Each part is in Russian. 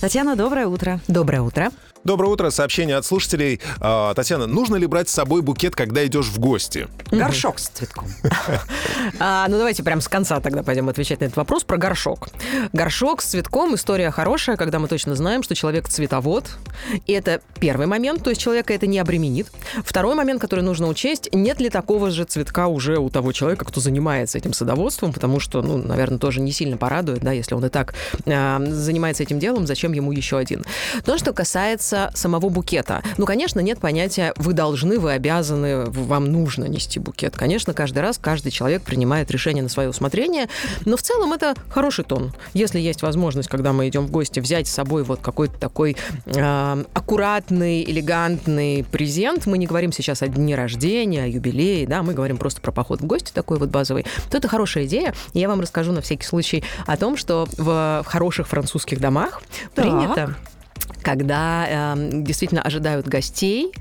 Татьяна, доброе утро. Доброе утро. Доброе утро. Сообщение от слушателей. А, Татьяна, нужно ли брать с собой букет, когда идешь в гости? Горшок с цветком. А, ну, давайте прям с конца тогда пойдем отвечать на этот вопрос про горшок. Горшок с цветком – история хорошая, когда мы точно знаем, что человек цветовод. И это первый момент, то есть человека это не обременит. Второй момент, который нужно учесть, нет ли такого же цветка уже у того человека, кто занимается этим садоводством, потому что, ну, наверное, тоже не сильно порадует, да, если он и так э, занимается этим делом, зачем ему еще один. То, что касается самого букета. Ну, конечно, нет понятия «вы должны», «вы обязаны», «вам нужно нести букет». Конечно, каждый раз каждый человек принимает решение на свое усмотрение, но в целом это хороший тон. Если есть возможность, когда мы идем в гости, взять с собой вот какой-то такой э, аккуратный, элегантный презент, мы не говорим сейчас о дне рождения, о юбилее, да, мы говорим просто про поход в гости такой вот базовый, то это хорошая идея. Я вам расскажу на всякий случай о том, что в хороших французских домах Принято когда э, действительно ожидают гостей,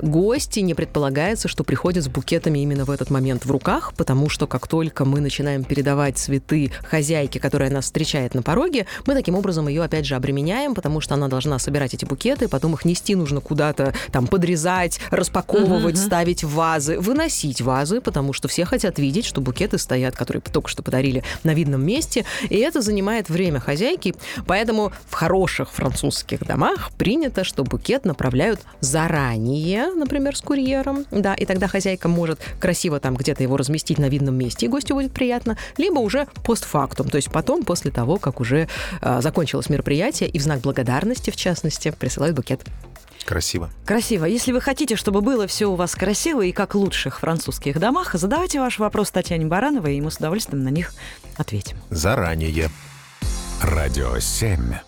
гости не предполагается, что приходят с букетами именно в этот момент в руках, потому что как только мы начинаем передавать цветы хозяйке, которая нас встречает на пороге, мы таким образом ее опять же обременяем, потому что она должна собирать эти букеты, потом их нести нужно куда-то, там, подрезать, распаковывать, мгм. ставить в вазы, выносить вазы, потому что все хотят видеть, что букеты стоят, которые только что подарили на видном месте, и это занимает время хозяйки, поэтому в хороших французских домах принято, что букет направляют заранее, например, с курьером, да, и тогда хозяйка может красиво там где-то его разместить на видном месте, и гостю будет приятно, либо уже постфактум, то есть потом, после того, как уже э, закончилось мероприятие, и в знак благодарности, в частности, присылают букет. Красиво. Красиво. Если вы хотите, чтобы было все у вас красиво и как в лучших французских домах, задавайте ваш вопрос Татьяне Барановой, и мы с удовольствием на них ответим. Заранее. Радио 7.